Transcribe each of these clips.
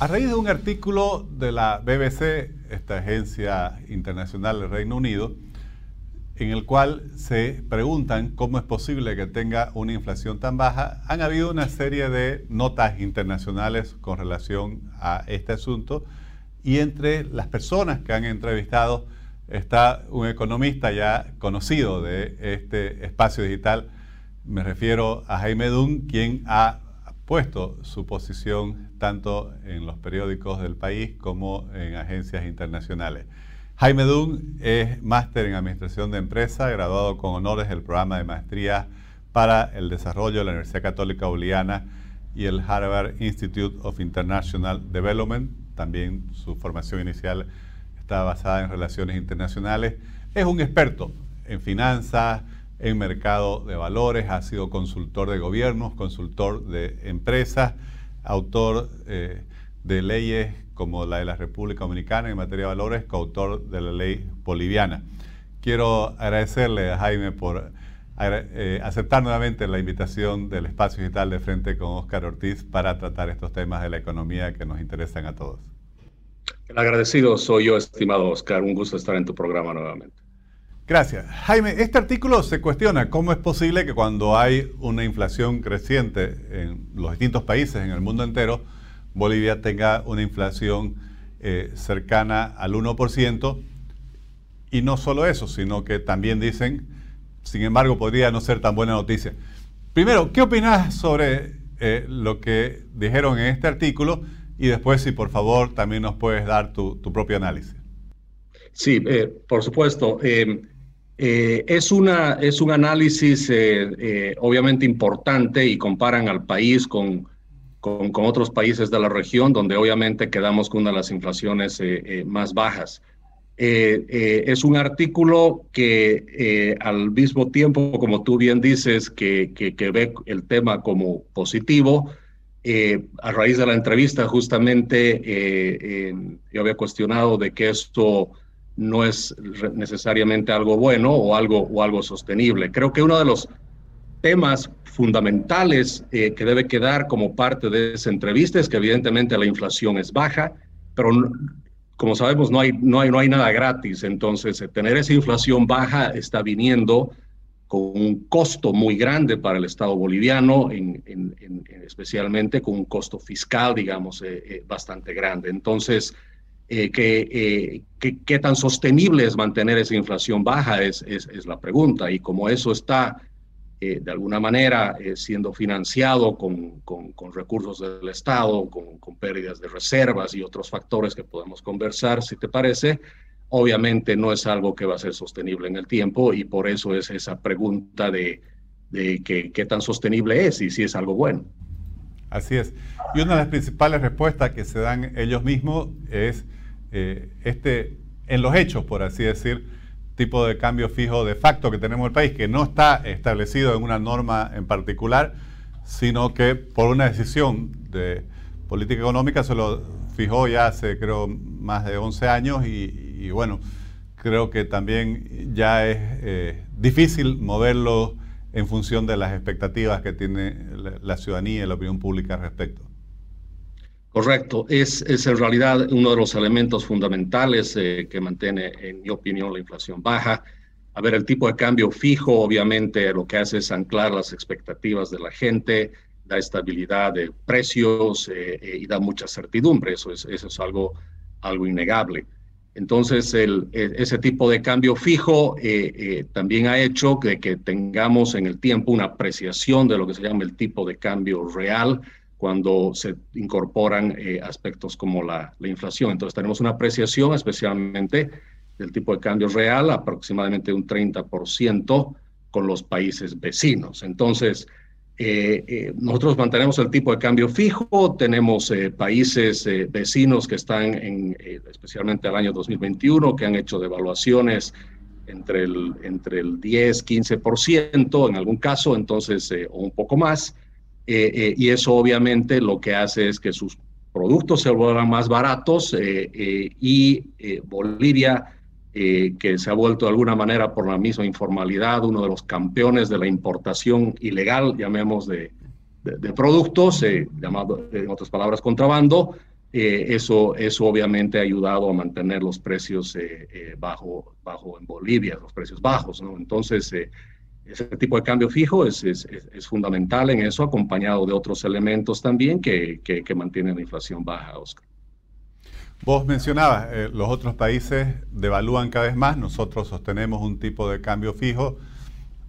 A raíz de un artículo de la BBC, esta agencia internacional del Reino Unido, en el cual se preguntan cómo es posible que tenga una inflación tan baja, han habido una serie de notas internacionales con relación a este asunto y entre las personas que han entrevistado está un economista ya conocido de este espacio digital, me refiero a Jaime Dunn, quien ha puesto su posición tanto en los periódicos del país como en agencias internacionales. Jaime Dunn es máster en Administración de Empresa, graduado con honores del programa de maestría para el desarrollo de la Universidad Católica Boliviana y el Harvard Institute of International Development. También su formación inicial está basada en relaciones internacionales. Es un experto en finanzas, en mercado de valores, ha sido consultor de gobiernos, consultor de empresas, autor eh, de leyes como la de la República Dominicana en materia de valores, coautor de la ley boliviana. Quiero agradecerle a Jaime por eh, aceptar nuevamente la invitación del espacio digital de frente con Oscar Ortiz para tratar estos temas de la economía que nos interesan a todos. El agradecido soy yo, estimado Oscar. Un gusto estar en tu programa nuevamente. Gracias. Jaime, este artículo se cuestiona cómo es posible que cuando hay una inflación creciente en los distintos países en el mundo entero, Bolivia tenga una inflación eh, cercana al 1%. Y no solo eso, sino que también dicen, sin embargo, podría no ser tan buena noticia. Primero, ¿qué opinas sobre eh, lo que dijeron en este artículo? Y después, si por favor, también nos puedes dar tu, propio análisis. Sí, eh, por supuesto. Es, una, es un análisis obviamente importante y comparan al país con con, otros países de la región, donde obviamente quedamos con una de las inflaciones eh, eh, más bajas. Eh, es un artículo que al mismo tiempo, como tú bien dices, que, que, ve el tema como positivo, a raíz de la entrevista justamente yo había cuestionado de que esto no es necesariamente algo bueno o algo, o algo sostenible. Creo que uno de los temas fundamentales eh, que debe quedar como parte de esa entrevista es que evidentemente la inflación es baja, pero como sabemos no hay, no hay, no hay nada gratis, entonces eh, tener esa inflación baja está viniendo con un costo muy grande para el Estado boliviano, en, especialmente con un costo fiscal, digamos, eh, bastante grande. Entonces, ¿qué, qué, tan sostenible es mantener esa inflación baja? Es, es, es la pregunta. Y como eso está eh, de alguna manera eh, siendo financiado con, con, recursos del Estado, con, con, pérdidas de reservas y otros factores que podemos conversar, si te parece, obviamente no es algo que va a ser sostenible en el tiempo y por eso es esa pregunta de, de qué tan sostenible es y si es algo bueno. Así es. Y una de las principales respuestas que se dan ellos mismos es eh, este, en los hechos, por así decir, tipo de cambio fijo de facto que tenemos en el país, que no está establecido en una norma en particular, sino que por una decisión de política económica se lo fijó ya hace creo más de 11 años y, bueno, creo que también ya es eh, difícil moverlo en función de las expectativas que tiene la ciudadanía y la opinión pública al respecto. Correcto, es, es en realidad uno de los elementos fundamentales eh, que mantiene, en mi opinión, la inflación baja. A ver, el tipo de cambio fijo, obviamente, lo que hace es anclar las expectativas de la gente, da estabilidad de precios eh, eh, y da mucha certidumbre. Eso es, algo, algo innegable. Entonces, e, ese tipo de cambio fijo también ha hecho que, que tengamos en el tiempo una apreciación de lo que se llama el tipo de cambio real, cuando se incorporan eh, aspectos como la, inflación. Entonces tenemos una apreciación especialmente del tipo de cambio real, aproximadamente un 30% con los países vecinos. Entonces, eh, eh, nosotros mantenemos el tipo de cambio fijo, tenemos países vecinos que están, en, especialmente el año 2021, que han hecho devaluaciones entre el, entre el 10, 15% en algún caso, entonces, o un poco más. Eh, eh, y eso obviamente lo que hace es que sus productos se vuelvan más baratos eh, y Bolivia, que se ha vuelto de alguna manera por la misma informalidad uno de los campeones de la importación ilegal, llamemos de, de, productos, llamado en otras palabras contrabando, eso, eso obviamente ha ayudado a mantener los precios bajo, bajo en Bolivia, los precios bajos, ¿no? Entonces, ese tipo de cambio fijo es, es, es, fundamental en eso, acompañado de otros elementos también que, que, mantienen la inflación baja, Oscar. Vos mencionabas, eh, los otros países devalúan cada vez más, nosotros sostenemos un tipo de cambio fijo.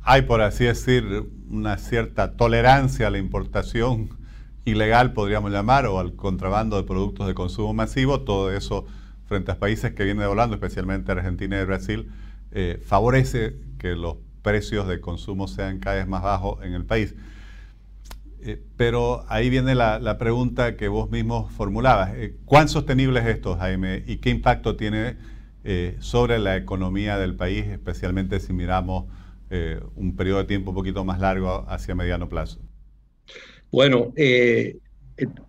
Hay, por así decir, una cierta tolerancia a la importación ilegal, podríamos llamar, o al contrabando de productos de consumo masivo. Todo eso, frente a países que vienen devaluando, especialmente Argentina y Brasil, eh, favorece que los precios de consumo sean cada vez más bajos en el país. Eh, pero ahí viene la, pregunta que vos mismo formulabas. Eh, ¿Cuán sostenible es esto, Jaime? ¿Y qué impacto tiene eh, sobre la economía del país, especialmente si miramos un periodo de tiempo un poquito más largo hacia mediano plazo? Bueno,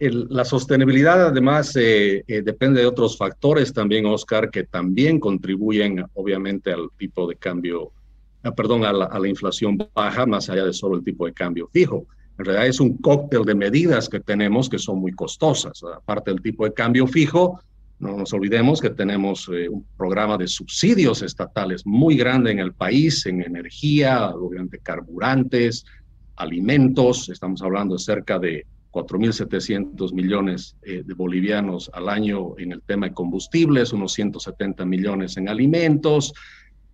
la sostenibilidad además depende de otros factores también, Oscar, que también contribuyen obviamente al tipo de cambio, perdón, a la inflación baja, más allá de solo el tipo de cambio fijo. En realidad es un cóctel de medidas que tenemos que son muy costosas. Aparte del tipo de cambio fijo, no nos olvidemos que tenemos eh, un programa de subsidios estatales muy grande en el país, en energía, obviamente carburantes, alimentos. Estamos hablando de cerca de 4.700 millones eh, de bolivianos al año en el tema de combustibles, unos 170 millones en alimentos.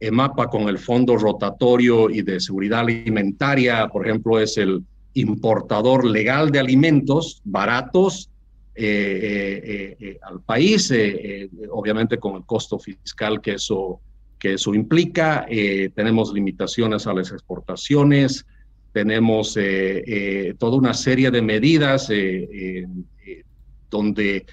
EMAPA con el Fondo Rotatorio y de Seguridad Alimentaria, por ejemplo, es el importador legal de alimentos baratos eh, eh, eh, al país, obviamente con el costo fiscal que eso, que eso implica. tenemos limitaciones a las exportaciones, tenemos toda una serie de medidas donde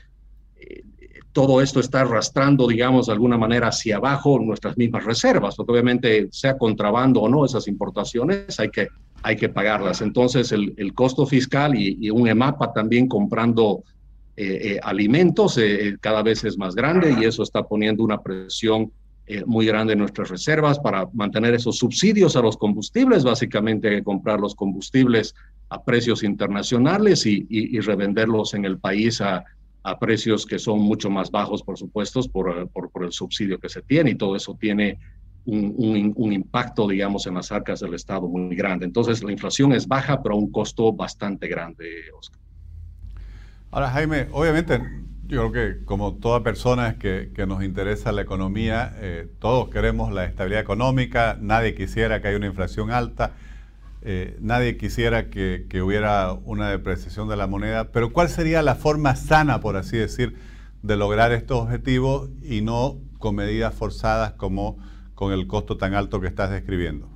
todo esto está arrastrando, digamos, de alguna manera hacia abajo nuestras mismas reservas, porque obviamente sea contrabando o no esas importaciones, hay que hay que pagarlas. Entonces, el, costo fiscal y, un EMAPA también comprando eh, eh, alimentos eh, cada vez es más grande y eso está poniendo una presión muy grande en nuestras reservas para mantener esos subsidios a los combustibles. Básicamente, hay que comprar los combustibles a precios internacionales y, revenderlos en el país a, precios que son mucho más bajos, por supuesto, por, por, por el subsidio que se tiene y todo eso tiene un, impacto, digamos, en las arcas del Estado muy grande. Entonces, la inflación es baja, pero a un costo bastante grande, Oscar. Ahora, Jaime, obviamente, yo creo que como toda persona que, que nos interesa la economía, eh, todos queremos la estabilidad económica, nadie quisiera que haya una inflación alta, eh, nadie quisiera que, hubiera una depreciación de la moneda, pero ¿cuál sería la forma sana, por así decir, de lograr estos objetivos y no con medidas forzadas como con el costo tan alto que estás describiendo?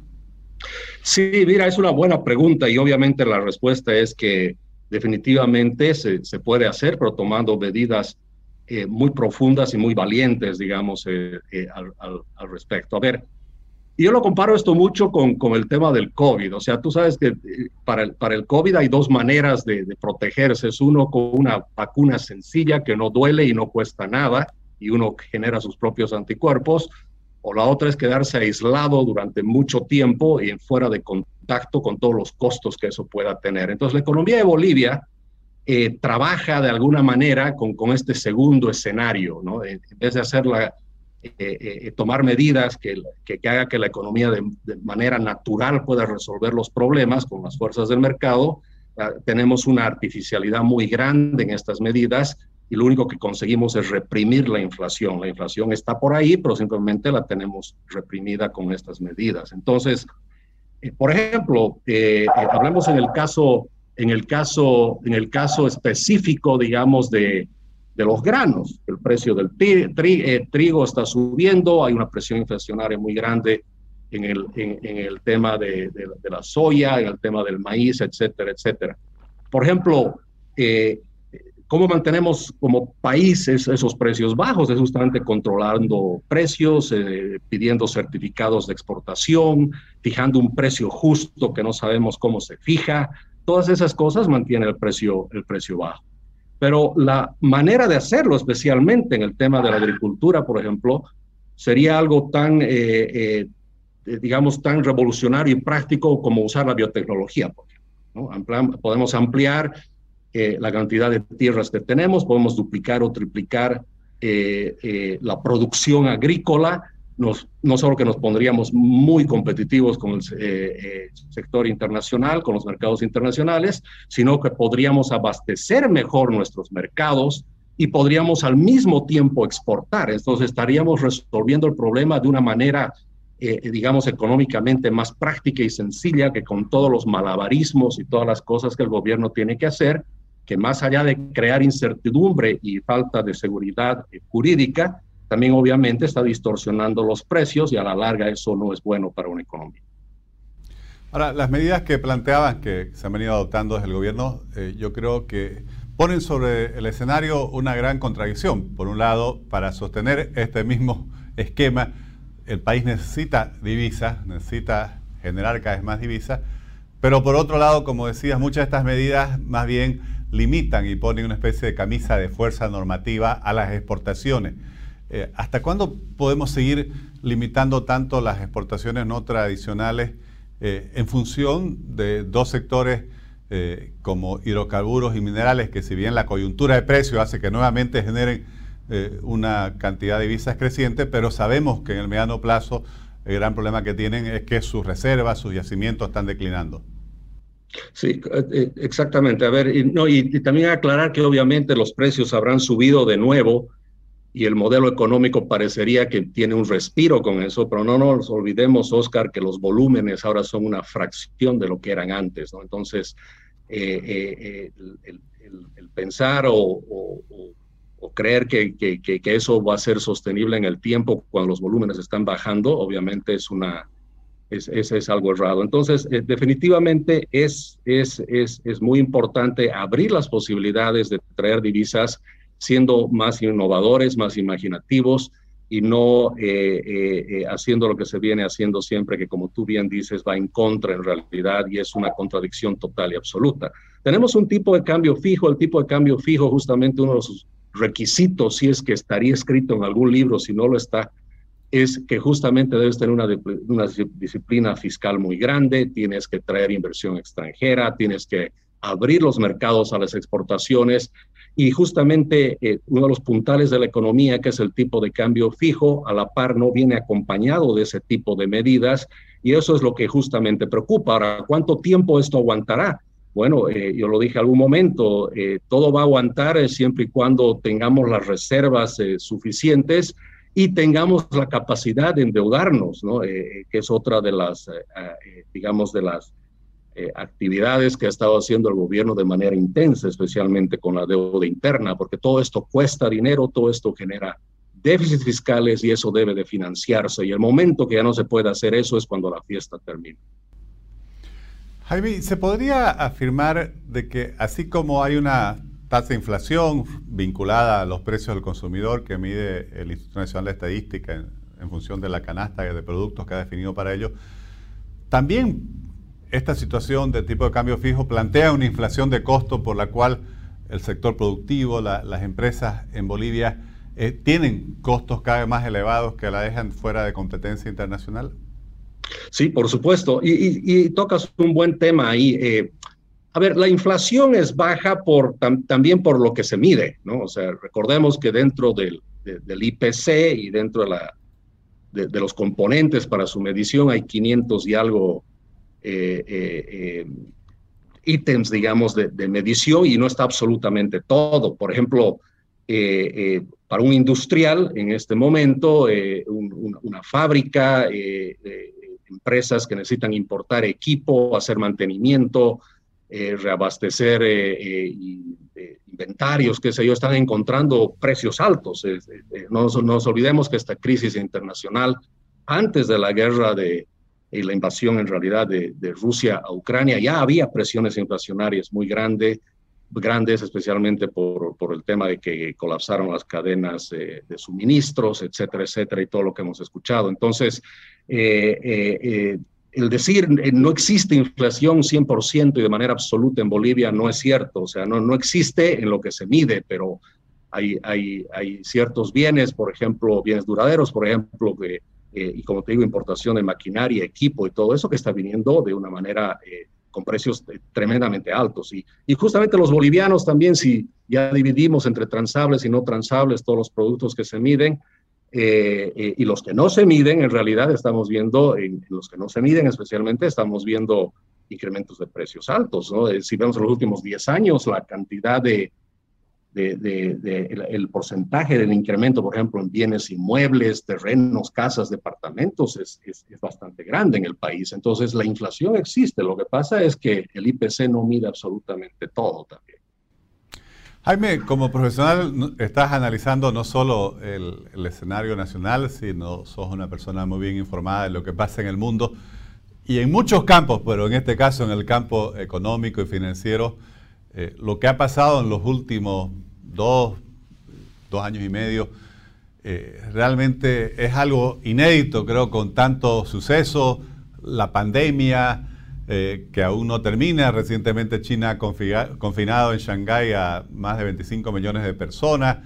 Sí, mira, es una buena pregunta y obviamente la respuesta es que definitivamente se, se puede hacer, pero tomando medidas eh, muy profundas y muy valientes, digamos, eh, al, al, respecto. A ver, yo lo comparo esto mucho con, con, el tema del COVID. O sea, tú sabes que para el, para el COVID hay dos maneras de, de protegerse. Es uno con una vacuna sencilla que no duele y no cuesta nada y uno genera sus propios anticuerpos o la otra es quedarse aislado durante mucho tiempo y fuera de contacto con todos los costos que eso pueda tener. Entonces, la economía de Bolivia eh, trabaja de alguna manera con, con este segundo escenario, ¿no? En vez de hacerla, eh, eh, tomar medidas que, que, haga que la economía de, de, manera natural pueda resolver los problemas con las fuerzas del mercado, ah, tenemos una artificialidad muy grande en estas medidas y lo único que conseguimos es reprimir la inflación. La inflación está por ahí, pero simplemente la tenemos reprimida con estas medidas. Entonces, eh, por ejemplo, eh, eh, hablemos en el caso, en el caso, en el caso específico, digamos, de, de los granos. El precio del trigo está subiendo, hay una presión inflacionaria muy grande en el, en, el tema de, de, la soya, en el tema del maíz, etcétera, etcétera. Por ejemplo, eh, ¿Cómo mantenemos como países esos precios bajos? Es justamente controlando precios, eh, pidiendo certificados de exportación, fijando un precio justo que no sabemos cómo se fija. Todas esas cosas mantienen el precio, el precio bajo. Pero la manera de hacerlo, especialmente en el tema de la agricultura, por ejemplo, sería algo tan, eh, eh, digamos, tan revolucionario y práctico como usar la biotecnología. ¿no? podemos ampliar la cantidad de tierras que tenemos, podemos duplicar o triplicar la producción agrícola, no solo que nos pondríamos muy competitivos con el sector internacional, con los mercados internacionales, sino que podríamos abastecer mejor nuestros mercados y podríamos al mismo tiempo exportar. Entonces estaríamos resolviendo el problema de una manera, eh, digamos, económicamente más práctica y sencilla que con todos los malabarismos y todas las cosas que el gobierno tiene que hacer, que más allá de crear incertidumbre y falta de seguridad jurídica, también obviamente está distorsionando los precios y a la larga eso no es bueno para una economía. Ahora, las medidas que planteaban que se han venido adoptando desde el gobierno, eh, yo creo que ponen sobre el escenario una gran contradicción. Por un lado, para sostener este mismo esquema, el país necesita divisas, necesita generar cada vez más divisas, pero por otro lado, como decías, muchas de estas medidas más bien limitan y ponen una especie de camisa de fuerza normativa a las exportaciones. Eh, ¿Hasta cuándo podemos seguir limitando tanto las exportaciones no tradicionales eh, en función de dos sectores eh, como hidrocarburos y minerales, que si bien la coyuntura de precio hace que nuevamente generen una cantidad de divisas creciente, pero sabemos que en el mediano plazo el gran problema que tienen es que sus reservas, sus yacimientos están declinando. Sí, exactamente. A ver, no, y, también aclarar que obviamente los precios habrán subido de nuevo y el modelo económico parecería que tiene un respiro con eso, pero no nos olvidemos, Oscar, que los volúmenes ahora son una fracción de lo que eran antes, ¿no? Entonces, eh, eh, el, pensar o, creer que, que, eso va a ser sostenible en el tiempo cuando los volúmenes están bajando, obviamente es una... Es, es, algo errado. Entonces, eh, definitivamente es, es, es, es muy importante abrir las posibilidades de traer divisas siendo más innovadores, más imaginativos y no eh, eh, eh, haciendo lo que se viene haciendo siempre, que como tú bien dices, va en contra en realidad y es una contradicción total y absoluta. Tenemos un tipo de cambio fijo, el tipo de cambio fijo justamente uno de los requisitos, si es que estaría escrito en algún libro, si no lo está, es que justamente debes tener una disciplina fiscal muy grande, tienes que traer inversión extranjera, tienes que abrir los mercados a las exportaciones y justamente eh, uno de los puntales de la economía, que es el tipo de cambio fijo, a la par no viene acompañado de ese tipo de medidas y eso es lo que justamente preocupa. Ahora, ¿cuánto tiempo esto aguantará? Bueno, eh, yo lo dije algún momento, eh, todo va a aguantar siempre y cuando tengamos las reservas suficientes y tengamos la capacidad de endeudarnos, ¿no? que es otra de las, digamos, de las eh, actividades que ha estado haciendo el gobierno de manera intensa, especialmente con la deuda interna, porque todo esto cuesta dinero, todo esto genera déficits fiscales y eso debe de financiarse. Y el momento que ya no se puede hacer eso es cuando la fiesta termina. Jaime, ¿se podría afirmar de que así como hay una tasa de inflación vinculada a los precios del consumidor que mide el Instituto Nacional de Estadística en, en función de la canasta de productos que ha definido para ello, también esta situación de tipo de cambio fijo plantea una inflación de costo por la cual el sector productivo, las empresas en Bolivia eh, tienen costos cada vez más elevados que la dejan fuera de competencia internacional? Sí, por supuesto. Y, tocas un buen tema ahí. Eh, a ver, la inflación es baja por, también por lo que se mide, ¿no? O sea, recordemos que dentro del, IPC y dentro de, de, los componentes para su medición hay 500 y algo ítems, digamos, de, medición y no está absolutamente todo. Por ejemplo, para un industrial en este momento, una fábrica, empresas que necesitan importar equipo, hacer mantenimiento, reabastecer inventarios, qué sé yo, están encontrando precios altos. no, nos olvidemos que esta crisis internacional, antes de la guerra de, y la invasión en realidad de, Rusia a Ucrania, ya había presiones inflacionarias muy grandes, grandes especialmente por, por el tema de que colapsaron las cadenas de suministros, etcétera, etcétera, y todo lo que hemos escuchado. Entonces, eh, eh, eh, el decir no existe inflación 100% y de manera absoluta en Bolivia no es cierto, o sea, no, no existe en lo que se mide, pero hay, hay, hay ciertos bienes, por ejemplo, bienes duraderos, por ejemplo, que eh, y como te digo, importación de maquinaria, equipo y todo eso que está viniendo de una manera eh, con precios tremendamente altos. Y, y justamente los bolivianos también, si ya dividimos entre transables y no transables todos los productos que se miden, eh, eh, y los que no se miden, en realidad estamos viendo, en, los que no se miden especialmente, estamos viendo incrementos de precios altos. ¿no? Eh, si vemos en los últimos 10 años, la cantidad de, de, de, el, porcentaje del incremento, por ejemplo, en bienes inmuebles, terrenos, casas, departamentos, es, es, es, bastante grande en el país. Entonces, la inflación existe. Lo que pasa es que el IPC no mide absolutamente todo también. Jaime, como profesional estás analizando no solo el, escenario nacional, sino sos una persona muy bien informada de lo que pasa en el mundo y en muchos campos, pero en este caso en el campo económico y financiero, eh, lo que ha pasado en los últimos dos, dos años y medio, eh, realmente es algo inédito, creo, con tanto suceso, la pandemia, eh, que aún no termina. Recientemente China ha confinado en Shanghái a más de 25 millones de personas.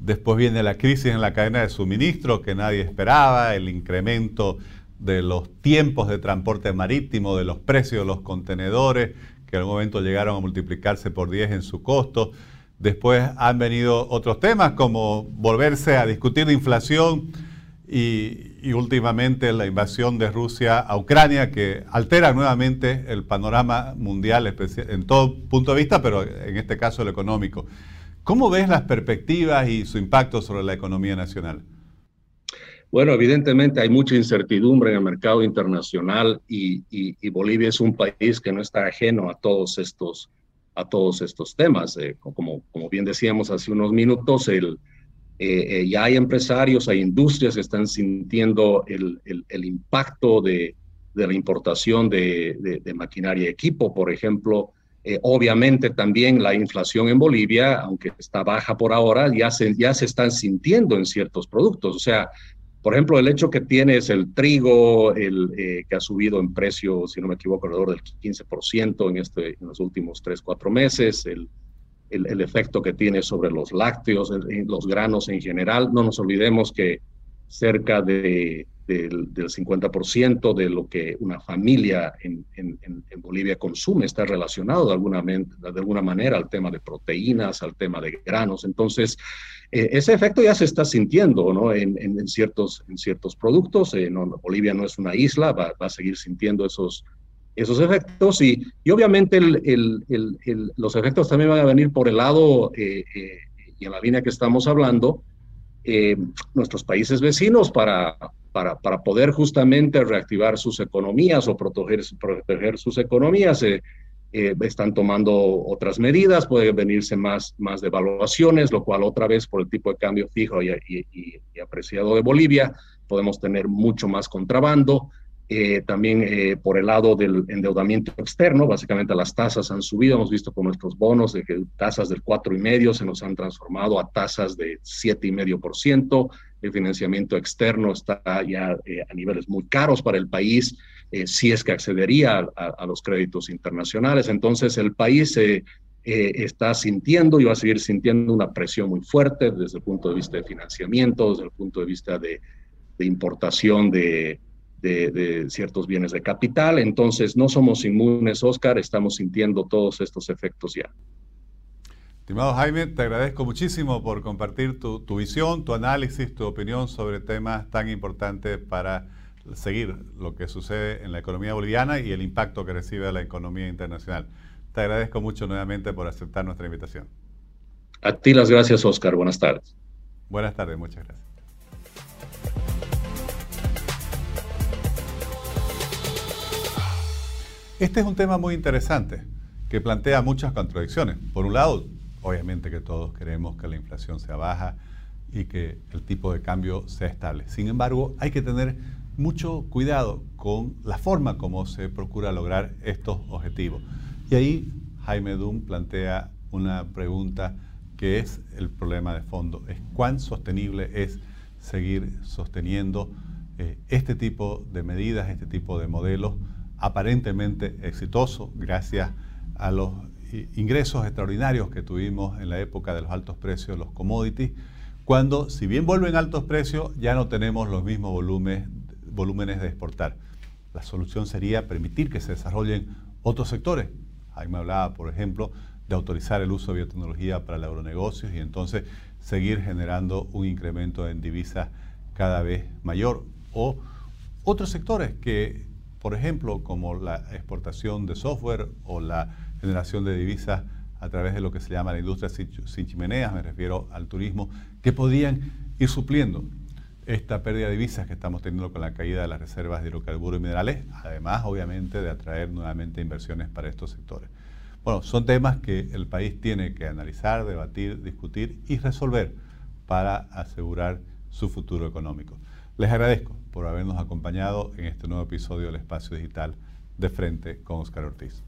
Después viene la crisis en la cadena de suministro que nadie esperaba, el incremento de los tiempos de transporte marítimo, de los precios de los contenedores, que en algún momento llegaron a multiplicarse por 10 en su costo. Después han venido otros temas como volverse a discutir de inflación y, últimamente la invasión de Rusia a Ucrania, que altera nuevamente el panorama mundial en todo punto de vista, pero en este caso el económico. ¿Cómo ves las perspectivas y su impacto sobre la economía nacional? Bueno, evidentemente hay mucha incertidumbre en el mercado internacional y, Bolivia es un país que no está ajeno a todos estos, a todos estos temas. Eh, como, como bien decíamos hace unos minutos, el, eh, eh, ya hay empresarios, hay industrias que están sintiendo el, el, impacto de, de, la importación de, de, maquinaria y equipo, por ejemplo. Eh, obviamente también la inflación en Bolivia, aunque está baja por ahora, ya se, ya se están sintiendo en ciertos productos. O sea, por ejemplo, el hecho que tienes el trigo, el, que ha subido en precio, si no me equivoco, alrededor del 15% en, este, en los últimos 3, 4 meses, el, el, efecto que tiene sobre los lácteos, los granos en general. No nos olvidemos que cerca de, del, 50% de lo que una familia en, en, Bolivia consume está relacionado de alguna, de alguna manera al tema de proteínas, al tema de granos. Entonces, eh, ese efecto ya se está sintiendo ¿no? en, ciertos, en ciertos productos. Eh, Bolivia no es una isla, va, a seguir sintiendo esos, esos efectos y, y obviamente los efectos también van a venir por el lado eh, y en la línea que estamos hablando, eh, nuestros países vecinos para, para, para, poder justamente reactivar sus economías o proteger, proteger sus economías. están tomando otras medidas, puede venirse más, más devaluaciones, lo cual otra vez por el tipo de cambio fijo y, y apreciado de Bolivia, podemos tener mucho más contrabando, eh, también eh, por el lado del endeudamiento externo, básicamente las tasas han subido, hemos visto con nuestros bonos de que tasas del 4,5 se nos han transformado a tasas de 7,5%, el financiamiento externo está ya eh, a niveles muy caros para el país, si es que accedería a, los créditos internacionales, entonces el país está sintiendo y va a seguir sintiendo una presión muy fuerte desde el punto de vista de financiamiento, desde el punto de vista de importación de de, ciertos bienes de capital. Entonces, no somos inmunes, Oscar, estamos sintiendo todos estos efectos ya. Estimado Jaime, te agradezco muchísimo por compartir tu, visión, tu análisis, tu opinión sobre temas tan importantes para seguir lo que sucede en la economía boliviana y el impacto que recibe la economía internacional. Te agradezco mucho nuevamente por aceptar nuestra invitación. A ti las gracias, Oscar. Buenas tardes. Buenas tardes, muchas gracias. Este es un tema muy interesante que plantea muchas contradicciones. Por un lado, obviamente que todos queremos que la inflación sea baja y que el tipo de cambio sea estable. Sin embargo, hay que tener mucho cuidado con la forma como se procura lograr estos objetivos. Y ahí Jaime Dunn plantea una pregunta que es el problema de fondo, es cuán sostenible es seguir sosteniendo eh, este tipo de medidas, este tipo de modelos aparentemente exitoso gracias a los ingresos extraordinarios que tuvimos en la época de los altos precios de los commodities, cuando si bien vuelven altos precios ya no tenemos los mismos volúmenes, de exportar. La solución sería permitir que se desarrollen otros sectores. Ahí me hablaba, por ejemplo, de autorizar el uso de biotecnología para el agronegocios y entonces seguir generando un incremento en divisas cada vez mayor. O otros sectores que, por ejemplo, como la exportación de software o la generación de divisas a través de lo que se llama la industria sin chimeneas, me refiero al turismo, que podían ir supliendo esta pérdida de divisas que estamos teniendo con la caída de las reservas de hidrocarburos y minerales, además obviamente de atraer nuevamente inversiones para estos sectores. Bueno, son temas que el país tiene que analizar, debatir, discutir y resolver para asegurar su futuro económico. Les agradezco por habernos acompañado en este nuevo episodio del Espacio Digital de Frente con Oscar Ortiz.